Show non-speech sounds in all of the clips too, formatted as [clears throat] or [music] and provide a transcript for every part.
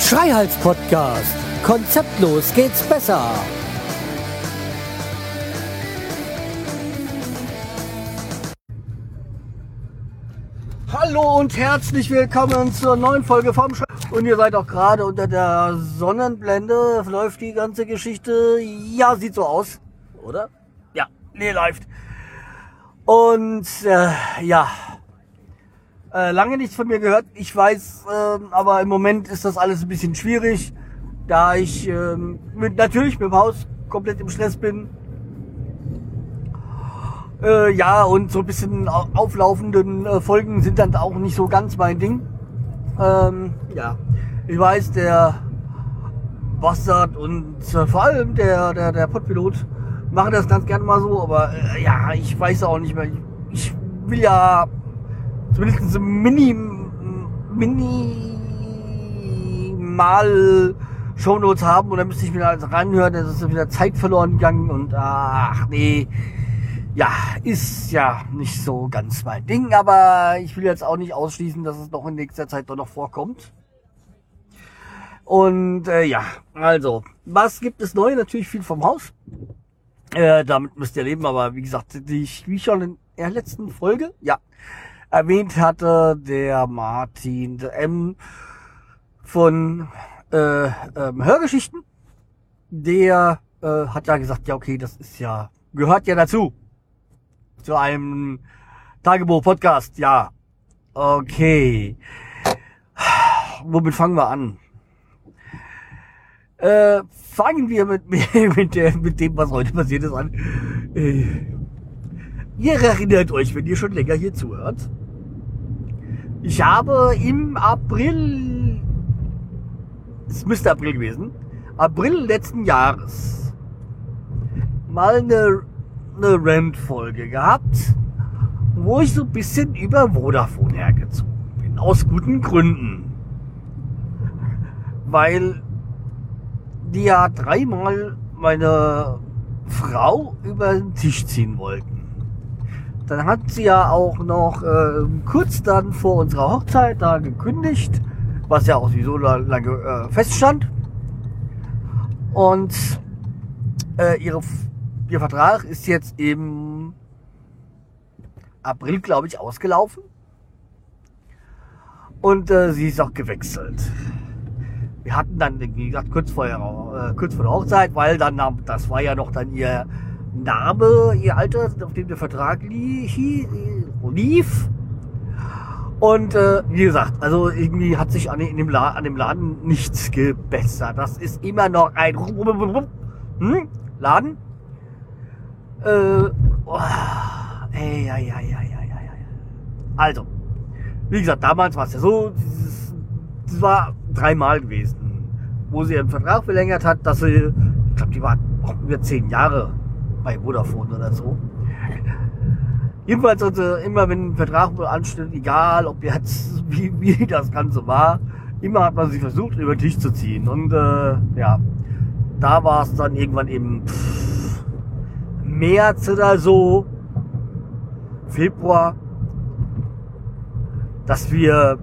Schreihals Podcast. Konzeptlos geht's besser. Hallo und herzlich willkommen zur neuen Folge vom Schrei. Und ihr seid auch gerade unter der Sonnenblende. Läuft die ganze Geschichte. Ja, sieht so aus. Oder? Nee, läuft. Und äh, ja, äh, lange nichts von mir gehört. Ich weiß, äh, aber im Moment ist das alles ein bisschen schwierig, da ich äh, mit, natürlich mit dem Haus komplett im Stress bin. Äh, ja, und so ein bisschen auflaufenden äh, Folgen sind dann auch nicht so ganz mein Ding. Ähm, ja, ich weiß, der Bastard und äh, vor allem der, der, der Podpilot machen das ganz gerne mal so, aber äh, ja, ich weiß auch nicht mehr. Ich, ich will ja zumindest so mini, minimal Shownotes haben und dann müsste ich mir alles reinhören, dann ist wieder Zeit verloren gegangen und ach nee, ja, ist ja nicht so ganz mein Ding, aber ich will jetzt auch nicht ausschließen, dass es noch in nächster Zeit doch noch vorkommt. Und äh, ja, also, was gibt es neu? Natürlich viel vom Haus. Äh, damit müsst ihr leben, aber wie gesagt, die, wie schon in der letzten Folge, ja, erwähnt hatte, der Martin der M von äh, ähm, Hörgeschichten, der äh, hat ja gesagt, ja okay, das ist ja, gehört ja dazu. Zu einem Tagebuch-Podcast, ja. Okay. Womit fangen wir an? Äh, fangen wir mit, [laughs] mit, der, mit dem, was heute passiert ist, an. Äh, ihr erinnert euch, wenn ihr schon länger hier zuhört, ich habe im April, es müsste April gewesen, April letzten Jahres mal eine, eine Rant-Folge gehabt, wo ich so ein bisschen über Vodafone hergezogen bin. Aus guten Gründen. Weil die ja dreimal meine Frau über den Tisch ziehen wollten. Dann hat sie ja auch noch äh, kurz dann vor unserer Hochzeit da gekündigt, was ja auch sowieso lange äh, feststand. Und äh, ihre, ihr Vertrag ist jetzt im April, glaube ich, ausgelaufen. Und äh, sie ist auch gewechselt. Wir hatten dann, wie gesagt, kurz vor, äh, kurz vor der Hochzeit, weil dann, das war ja noch dann ihr Name, ihr Alter, auf dem der Vertrag lief. Und äh, wie gesagt, also irgendwie hat sich an, in dem an dem Laden nichts gebessert. Das ist immer noch ein hm? Laden. Äh, oh, ey, ey, ey, ey, ey, ey. Also, wie gesagt, damals war es ja so, das war dreimal gewesen, wo sie ihren Vertrag verlängert hat, dass sie, ich glaube, die war auch über zehn Jahre bei Vodafone oder so. Jedenfalls also immer wenn ein Vertrag ansteht, egal ob jetzt [laughs] wie, wie das Ganze war, immer hat man sich versucht über den Tisch zu ziehen. Und äh, ja, da war es dann irgendwann im pff, März oder so, Februar, dass wir,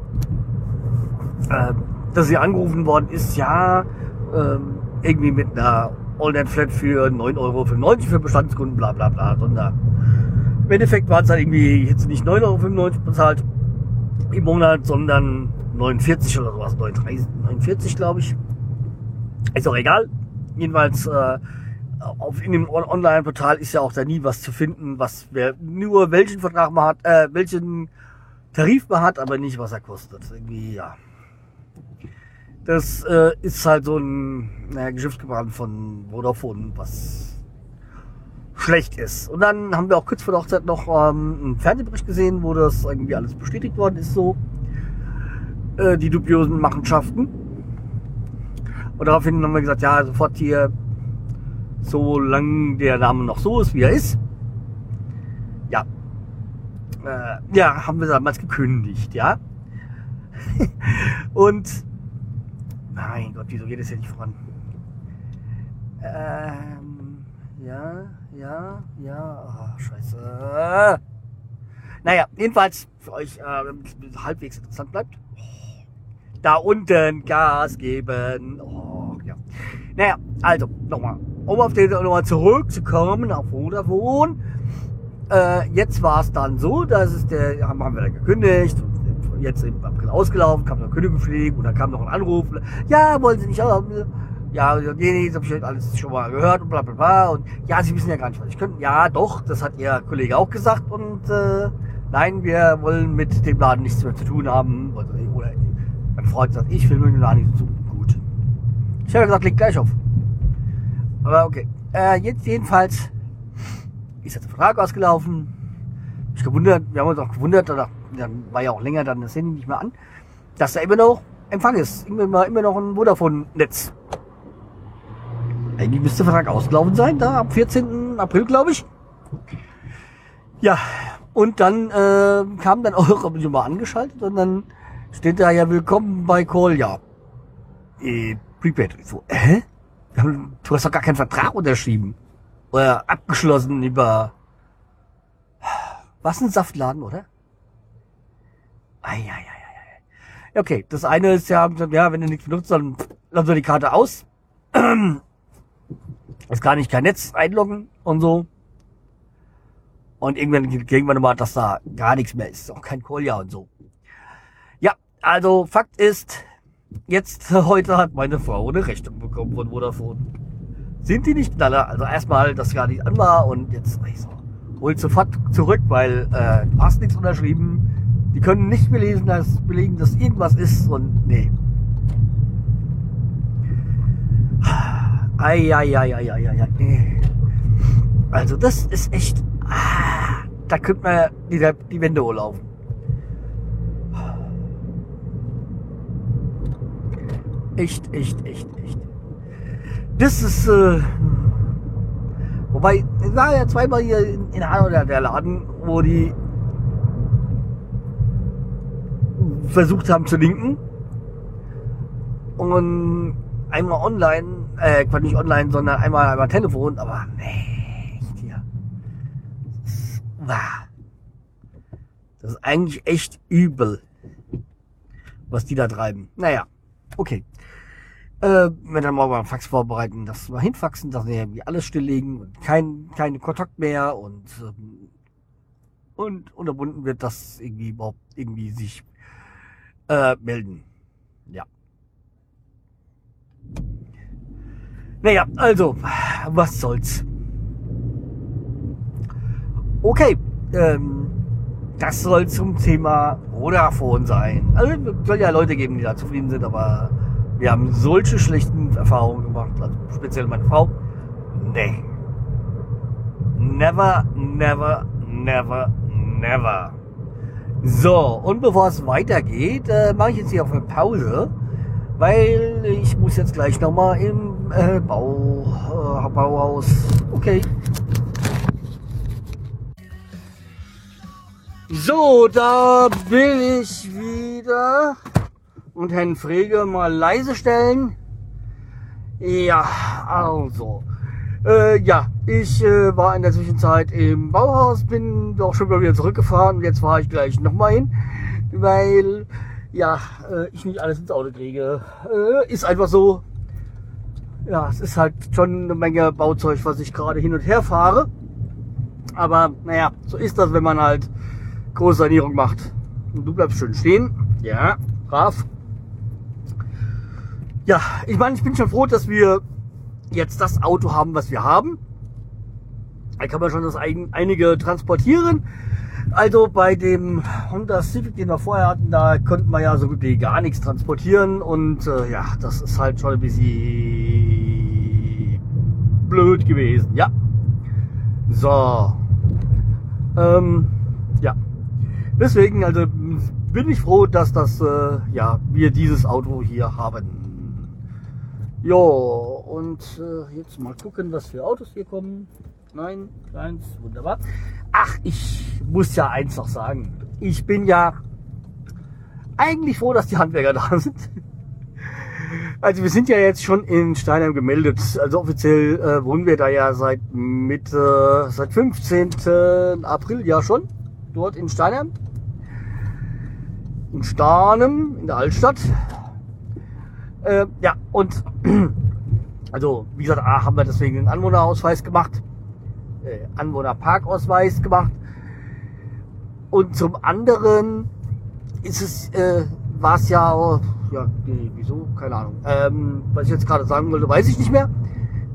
äh, dass sie angerufen worden ist, ja, äh, irgendwie mit einer Allnet Flat für 9,95 Euro für Bestandskunden, bla bla bla, sondern im Endeffekt war es dann irgendwie jetzt nicht 9,95 Euro bezahlt im Monat, sondern 49 oder sowas, 49 glaube ich. Ist auch egal. Jedenfalls äh, auf in dem Online-Portal ist ja auch da nie was zu finden, was wer nur welchen Vertrag man hat, äh, welchen Tarif man hat, aber nicht was er kostet. Irgendwie ja. Das äh, ist halt so ein naja, Geschäftsgebaren von Vodafone, was schlecht ist. Und dann haben wir auch kurz vor der Hochzeit noch ähm, einen Fernsehbericht gesehen, wo das irgendwie alles bestätigt worden ist, so äh, die dubiosen Machenschaften. Und daraufhin haben wir gesagt, ja, sofort hier, solange der Name noch so ist, wie er ist. Ja. Äh, ja, haben wir damals gekündigt, ja. [laughs] Und mein Gott, wieso geht es hier nicht voran? Ähm, ja, ja, ja. Oh, scheiße. Naja, jedenfalls für euch, äh, halbwegs interessant bleibt. Da unten Gas geben. Oh, ja. Naja, also, nochmal. Um auf den nochmal zurückzukommen auf Vodafone. Äh, jetzt war es dann so, dass es der, haben wir dann gekündigt. Jetzt im April ausgelaufen, kam noch Kündigungsschläge und dann kam noch ein Anruf. Ja, wollen Sie nicht auch? Ja, nee, nee, das habe ich alles schon mal gehört und bla bla bla. Und ja, Sie wissen ja gar nicht, was ich könnte. Ja, doch, das hat Ihr Kollege auch gesagt. Und äh, nein, wir wollen mit dem Laden nichts mehr zu tun haben. Oder, oder mein Freund sagt, ich will mit dem Laden nichts zu tun. Gut. Ich habe gesagt, leg gleich auf. Aber okay. Äh, jetzt jedenfalls ist jetzt der Vertrag ausgelaufen. Ich gewundert, wir haben uns auch gewundert, da dann war ja auch länger dann das Handy nicht mehr an, dass da immer noch Empfang ist. Immer, immer noch ein Vodafone-Netz. Eigentlich müsste der Vertrag ausgelaufen sein, da am 14. April, glaube ich. Ja, und dann äh, kam dann [laughs] auch, habe ich mal angeschaltet und dann steht da ja willkommen bei Call, ja. Äh, Prepaid. So, hä? Du hast doch gar keinen Vertrag unterschrieben. Oder abgeschlossen über. Was ein Saftladen, oder? Eieieiei. Okay, das eine ist ja, ja, wenn du nichts benutzt, dann lass du die Karte aus. [clears throat] Es kann nicht kein Netz einloggen und so. Und irgendwann kriegen wir nochmal, dass da gar nichts mehr ist. Auch kein Kolja und so. Ja, also Fakt ist, jetzt [laughs] heute hat meine Frau eine Rechnung bekommen von Vodafone. Sind die nicht knaller? Also erstmal, dass gar nicht an war und jetzt ich so, hol sofort zurück, weil äh, du hast nichts unterschrieben. Die können nicht belesen, dass, belegen, dass irgendwas ist und nee. Eieieiei. Nee. Also das ist echt. Ah, da könnte man die, die Wände hochlaufen. Echt, echt, echt, echt. Das ist. Äh, wobei, es war ja zweimal hier in, in Hanau der Laden, wo die versucht haben zu linken. Und einmal online, äh, Quatsch nicht online, sondern einmal einmal Telefon, aber nee, echt hier. Das ist, eigentlich echt übel, was die da treiben. Naja, okay. Äh, wenn dann mal beim Fax vorbereiten, das mal hinfaxen, dass wir irgendwie alles stilllegen und kein, kein Kontakt mehr und, ähm, und unterbunden wird, dass irgendwie überhaupt irgendwie sich äh, melden. Ja. Naja, also, was soll's. Okay, ähm, das soll zum Thema Vodafone sein. Also, soll ja Leute geben, die da zufrieden sind, aber wir haben solche schlechten Erfahrungen gemacht, also speziell meine Frau. Nee. Never, never, never, never. So, und bevor es weitergeht, äh, mache ich jetzt hier auf eine Pause, weil ich muss jetzt gleich nochmal im äh, Bau, äh, Bauhaus. Okay. So, da bin ich wieder und Herrn Frege mal leise stellen. Ja, also. Äh, ja, ich äh, war in der Zwischenzeit im Bauhaus, bin auch schon mal wieder zurückgefahren jetzt fahre ich gleich nochmal hin, weil ja, äh, ich nicht alles ins Auto kriege. Äh, ist einfach so. Ja, es ist halt schon eine Menge Bauzeug, was ich gerade hin und her fahre. Aber naja, so ist das, wenn man halt große Sanierung macht. Und du bleibst schön stehen. Ja, brav. Ja, ich meine, ich bin schon froh, dass wir jetzt das Auto haben, was wir haben. Da kann man schon das ein, einige transportieren. Also bei dem Honda Civic, den wir vorher hatten, da konnten wir ja so gut wie gar nichts transportieren. Und äh, ja, das ist halt schon ein bisschen blöd gewesen. Ja. So. Ähm, ja. Deswegen, also bin ich froh, dass das, äh, ja, wir dieses Auto hier haben. Ja, und äh, jetzt mal gucken, was für Autos hier kommen. Nein, keins, wunderbar. Ach, ich muss ja eins noch sagen. Ich bin ja eigentlich froh, dass die Handwerker [laughs] da sind. Also wir sind ja jetzt schon in Steinheim gemeldet. Also offiziell äh, wohnen wir da ja seit Mitte, seit 15. April ja schon. Dort in Steinheim. In Starnem, in der Altstadt. Äh, ja, und [clears throat] also wie gesagt, A, haben wir deswegen einen Anwohnerausweis gemacht. Äh, Anwohnerparkausweis gemacht. Und zum anderen ist es, äh, war es ja, ja, nee, wieso? Keine Ahnung. Ähm, was ich jetzt gerade sagen wollte, weiß ich nicht mehr.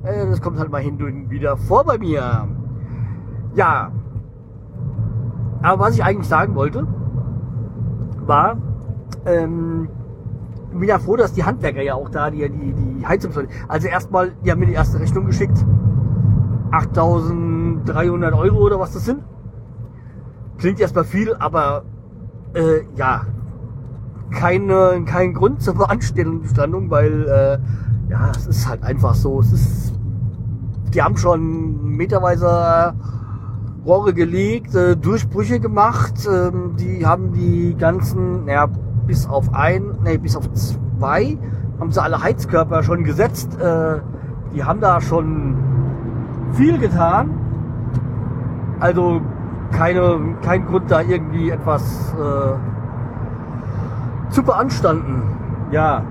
Äh, das kommt halt mal hin und wieder vor bei mir. Ja. Aber was ich eigentlich sagen wollte, war, ähm, bin ja froh, dass die Handwerker ja auch da die, die, die Heizung, also erstmal, die haben mir die erste Rechnung geschickt. 8300 Euro oder was das sind. Klingt erstmal viel, aber äh, ja, keine, kein Grund zur Beanstandung, weil äh, ja, es ist halt einfach so. Es ist, die haben schon meterweise Rohre gelegt, äh, Durchbrüche gemacht. Ähm, die haben die ganzen, naja, bis auf ein, nee, bis auf zwei, haben sie alle Heizkörper schon gesetzt. Äh, die haben da schon viel getan. Also keine, kein Grund da irgendwie etwas äh, zu beanstanden. Ja.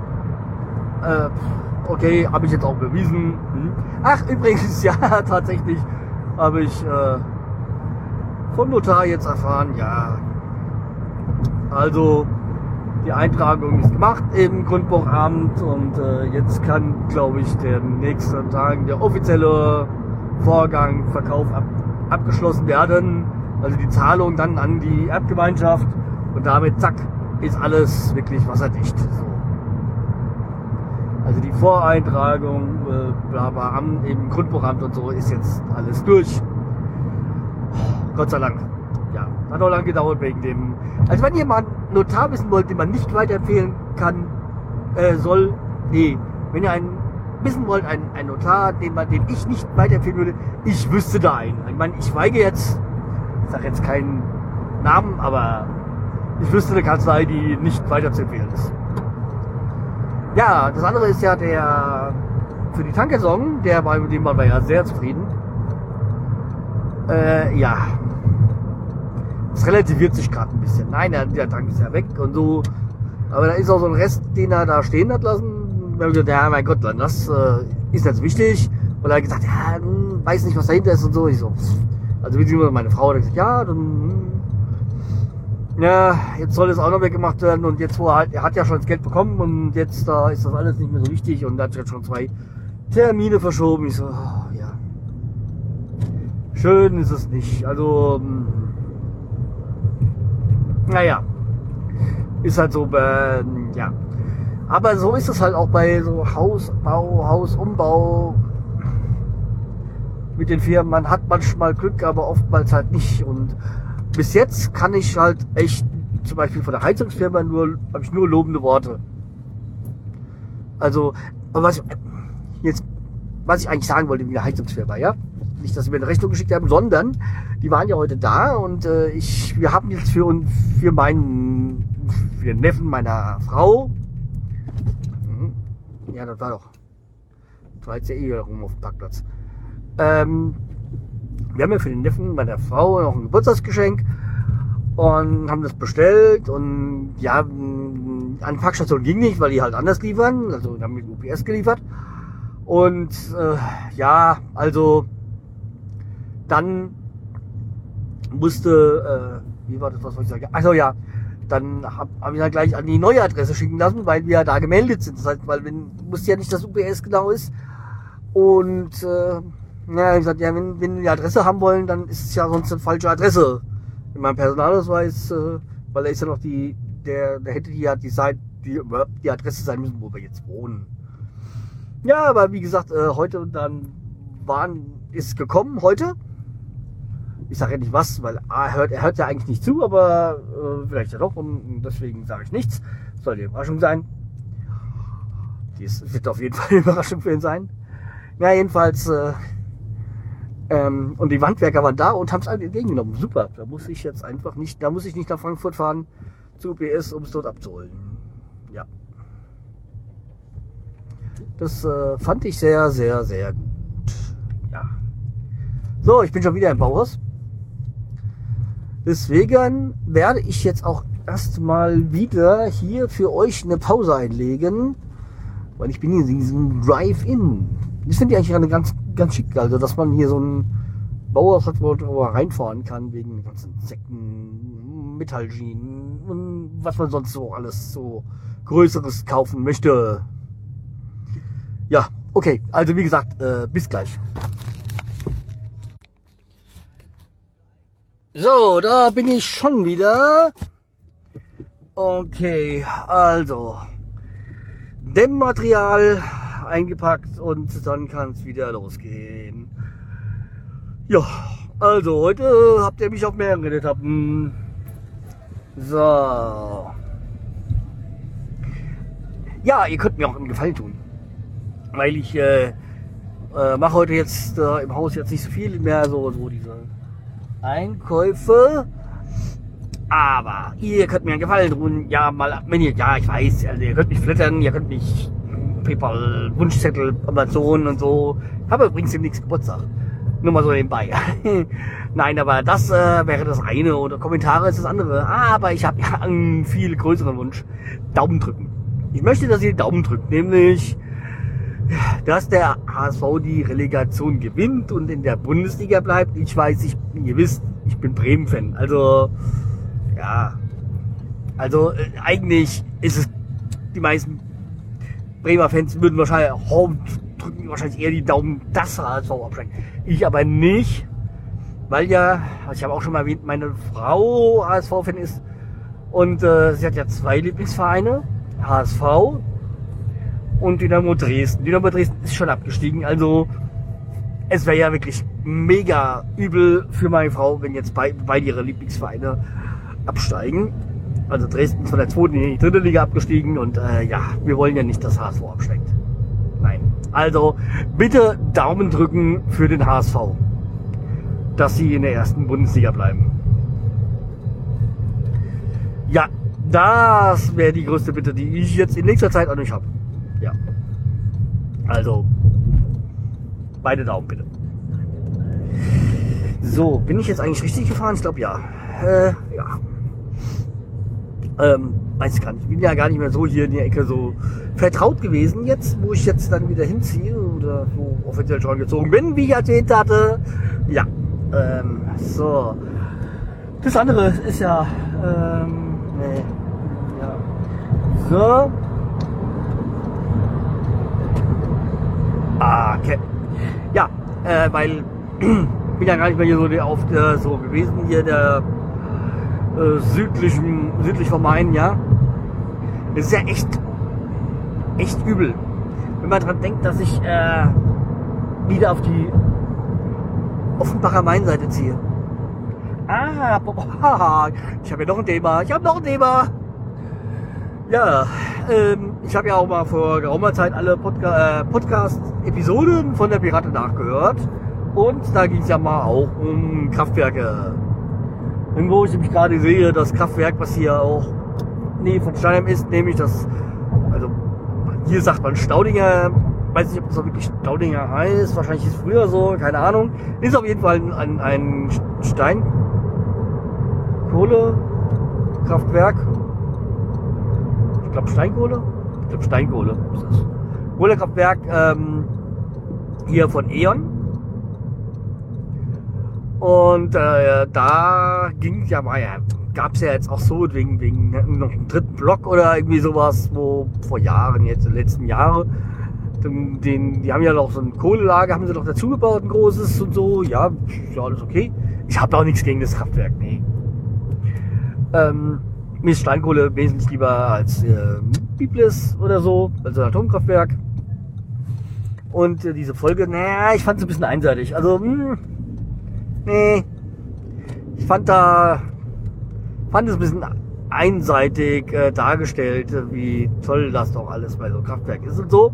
Äh, okay, habe ich jetzt auch bewiesen. Hm. Ach, übrigens, [laughs] ja, tatsächlich habe ich äh, vom Notar jetzt erfahren, ja. Also, die Eintragung ist gemacht im Grundbuchamt und äh, jetzt kann, glaube ich, der nächste Tag der offizielle Vorgang, Verkauf ab, abgeschlossen werden. Also die Zahlung dann an die Erbgemeinschaft und damit zack, ist alles wirklich wasserdicht. So. Also die Voreintragung, äh, bla im Grundbuchamt und so ist jetzt alles durch. Gott sei Dank. Hat auch lange gedauert wegen dem. Also wenn jemand Notar wissen wollt, den man nicht weiterempfehlen kann, äh, soll, nee, wenn ihr einen wissen wollt, einen, einen Notar, den, man, den ich nicht weiterempfehlen würde, ich wüsste da einen. Ich meine, ich weige jetzt, ich sage jetzt keinen Namen, aber ich wüsste eine Kanzlei, die nicht weiter zu empfehlen ist. Ja, das andere ist ja der für die Tanksaison, der bei dem waren wir ja sehr zufrieden. Äh, ja. Es relativiert sich gerade ein bisschen. Nein, der, der Tank ist ja weg und so. Aber da ist auch so ein Rest, den er da stehen hat lassen. Haben gesagt, ja, mein Gott, dann das äh, ist jetzt wichtig. Und er hat gesagt, ja, hm, weiß nicht, was dahinter ist und so. Ich so, also wie meine Frau hat gesagt, ja, dann hm, ja, jetzt soll es auch noch weggemacht werden und jetzt, wo er halt, er hat ja schon das Geld bekommen und jetzt da ist das alles nicht mehr so wichtig und hat jetzt schon zwei Termine verschoben. Ich so, oh, ja. Schön ist es nicht. Also, hm. Naja, ist halt so, äh, ja. Aber so ist es halt auch bei so Hausbau, Hausumbau mit den Firmen. Man hat manchmal Glück, aber oftmals halt nicht und bis jetzt kann ich halt echt, zum Beispiel von der Heizungsfirma nur, habe ich nur lobende Worte. Also, was ich, jetzt, was ich eigentlich sagen wollte wie eine Heizungsfirma, ja? Nicht, dass sie mir eine Rechnung geschickt haben, sondern die waren ja heute da und äh, ich, wir haben jetzt für für meinen, für den Neffen meiner Frau, mhm, ja, das war doch, das war jetzt ja eh rum auf dem Parkplatz. Ähm, wir haben ja für den Neffen meiner Frau noch ein Geburtstagsgeschenk und haben das bestellt und ja, an die Packstation ging nicht, weil die halt anders liefern, also haben mit UPS geliefert und äh, ja, also dann musste, äh, wie war das, was soll ich sagen? Also ja, dann habe hab ich dann gleich an die neue Adresse schicken lassen, weil wir da gemeldet sind. Das heißt, weil wenn, wusste ja nicht, dass UPS genau ist. Und äh, ja, ich gesagt, ja, wenn, wenn die Adresse haben wollen, dann ist es ja sonst eine falsche Adresse. In meinem Personalausweis, äh, weil da ist ja noch die, der, der hätte ja die, Seite, die, die Adresse sein müssen, wo wir jetzt wohnen. Ja, aber wie gesagt, äh, heute dann waren, ist gekommen, heute. Ich sage ja nicht was, weil er hört, er hört ja eigentlich nicht zu, aber äh, vielleicht ja doch und deswegen sage ich nichts. Soll die Überraschung sein. Dies wird auf jeden [laughs] Fall eine Überraschung für ihn sein. Ja, jedenfalls äh, ähm, und die Wandwerker waren da und haben es entgegengenommen. Super. Da muss ich jetzt einfach nicht, da muss ich nicht nach Frankfurt fahren zu UPS, um es dort abzuholen. Ja. Das äh, fand ich sehr, sehr, sehr gut. Ja. So, ich bin schon wieder im Bauhaus. Deswegen werde ich jetzt auch erstmal wieder hier für euch eine Pause einlegen, weil ich bin hier in diesem Drive-In. Das finde ich eigentlich eine ganz, ganz schick, also dass man hier so ein Bauhaus hat, wo man reinfahren kann, wegen ganzen Insekten, Metallschienen und was man sonst so alles so Größeres kaufen möchte. Ja, okay, also wie gesagt, äh, bis gleich. So, da bin ich schon wieder. Okay, also Dämmmaterial eingepackt und dann kann es wieder losgehen. Ja, also heute habt ihr mich auf mehreren Etappen. So. Ja, ihr könnt mir auch einen Gefallen tun. Weil ich äh, äh, mache heute jetzt äh, im Haus jetzt nicht so viel mehr, so, so diese Einkäufe. Aber ihr könnt mir einen Gefallen tun. Ja, mal, wenn ihr, ja, ich weiß, also ihr könnt mich flattern, ihr könnt mich PayPal, Wunschzettel, Amazon und so. Ich habe übrigens demnächst Geburtstag. Nur mal so nebenbei. [laughs] Nein, aber das äh, wäre das eine oder Kommentare ist das andere. Aber ich habe ja einen viel größeren Wunsch. Daumen drücken. Ich möchte, dass ihr Daumen drückt, nämlich dass der HSV die Relegation gewinnt und in der Bundesliga bleibt. Ich weiß, ich, ihr wisst, ich bin Bremen-Fan. Also, ja. Also, äh, eigentlich ist es, die meisten Bremer Fans würden wahrscheinlich, drücken wahrscheinlich eher die Daumen, dass HSV absteigt. Ich aber nicht, weil ja, ich habe auch schon mal erwähnt, meine Frau HSV-Fan ist und äh, sie hat ja zwei Lieblingsvereine, HSV und Dynamo Dresden. Dynamo Dresden ist schon abgestiegen, also es wäre ja wirklich mega übel für meine Frau, wenn jetzt bei, beide ihre Lieblingsvereine absteigen. Also Dresden ist von der zweiten in die dritte Liga abgestiegen und äh, ja, wir wollen ja nicht, dass HSV absteigt. Nein. Also bitte Daumen drücken für den HSV, dass sie in der ersten Bundesliga bleiben. Ja, das wäre die größte Bitte, die ich jetzt in nächster Zeit auch nicht habe. Also, beide Daumen bitte. So, bin ich jetzt eigentlich richtig gefahren? Ich glaube ja. Äh, ja. Ähm, weiß ich gar nicht. Ich bin ja gar nicht mehr so hier in der Ecke so vertraut gewesen jetzt, wo ich jetzt dann wieder hinziehe oder so offiziell schon gezogen bin, wie ich erzählt hatte. Ja. Ähm, so. Das andere ist ja, ähm, nee. Ja. So. Ah, okay. Ja, äh, weil [clears throat] bin ja gar nicht mehr hier so auf der, so gewesen hier der äh, südlichen südlich vom Main, ja. Das ist ja echt echt übel, wenn man dran denkt, dass ich äh, wieder auf die Offenbacher Mainseite ziehe. Ah, [laughs] ich habe ja noch ein Thema. Ich habe noch ein Thema. Ja, ähm, ich habe ja auch mal vor geraumer Zeit alle Podca äh, Podcast-Episoden von der Pirate nachgehört. Und da ging es ja mal auch um Kraftwerke. Irgendwo ich nämlich gerade sehe, das Kraftwerk, was hier auch nee, von Steinheim ist, nämlich das, also hier sagt man Staudinger, weiß nicht, ob das wirklich Staudinger heißt, wahrscheinlich ist es früher so, keine Ahnung. Ist auf jeden Fall ein, ein Steinkohle. Ich glaube Steinkohle ist das. Kohlekraftwerk ähm, hier von E.ON. Und äh, da ging ja mal, ja, gab es ja jetzt auch so wegen, wegen noch einem dritten Block oder irgendwie sowas, wo vor Jahren, jetzt in den letzten Jahren, den, den, die haben ja noch so ein Kohlelager, haben sie doch dazu gebaut, ein großes und so. Ja, ist ja alles okay. Ich habe auch nichts gegen das Kraftwerk, nee. Ähm, mir ist Steinkohle wesentlich lieber als äh, Biblis oder so, also Atomkraftwerk. Und äh, diese Folge, naja, ich fand es ein bisschen einseitig. Also, mh, hm, nee. Ich fand da, fand es ein bisschen einseitig äh, dargestellt, wie toll das doch alles bei so einem Kraftwerk ist und so.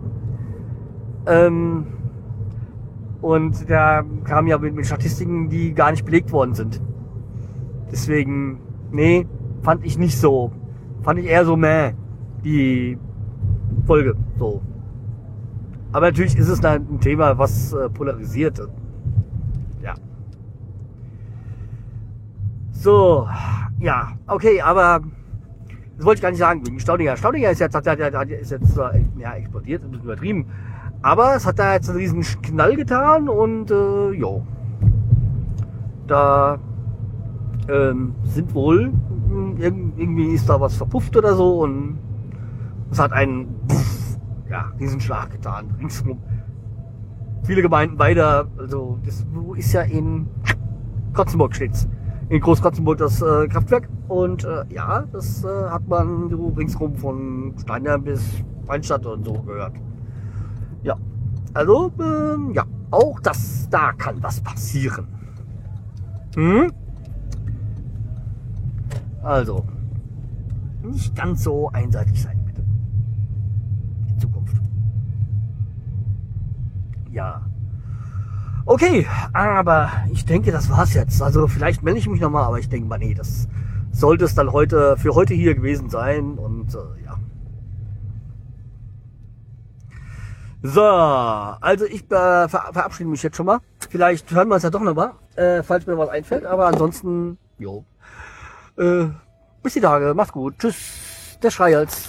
Ähm, und da kam ja mit, mit Statistiken, die gar nicht belegt worden sind. Deswegen, nee, fand ich nicht so. Fand ich eher so meh, die Folge. So. Aber natürlich ist es ein Thema, was äh, polarisiert. Ja. So, ja, okay, aber das wollte ich gar nicht sagen, wegen Staudinger. Staudinger ist jetzt, hat, hat, hat, ist jetzt ja, explodiert, ein bisschen übertrieben, aber es hat da jetzt einen riesen Knall getan und äh, jo. Da ähm, sind wohl, irgendwie ist da was verpufft oder so und es hat einen Puff, ja, Riesenschlag getan, ringsrum. Viele Gemeinden weiter, also das ist ja in Kotzenburg steht's. In Großkotzenburg das äh, Kraftwerk und äh, ja, das äh, hat man so ringsrum von Steiner bis Weinstadt und so gehört. Ja, also ähm, ja, auch das, da kann was passieren. Hm? Also, nicht ganz so einseitig sein, bitte. In Zukunft. Ja. Okay, aber ich denke, das war's jetzt. Also vielleicht melde ich mich nochmal, aber ich denke mal, nee, das sollte es dann heute für heute hier gewesen sein. Und äh, ja. So, also ich äh, ver verabschiede mich jetzt schon mal. Vielleicht hören wir uns ja doch nochmal, äh, falls mir was einfällt. Aber ansonsten, jo. Äh, bis die Tage, macht's gut. Tschüss, der Schreihals.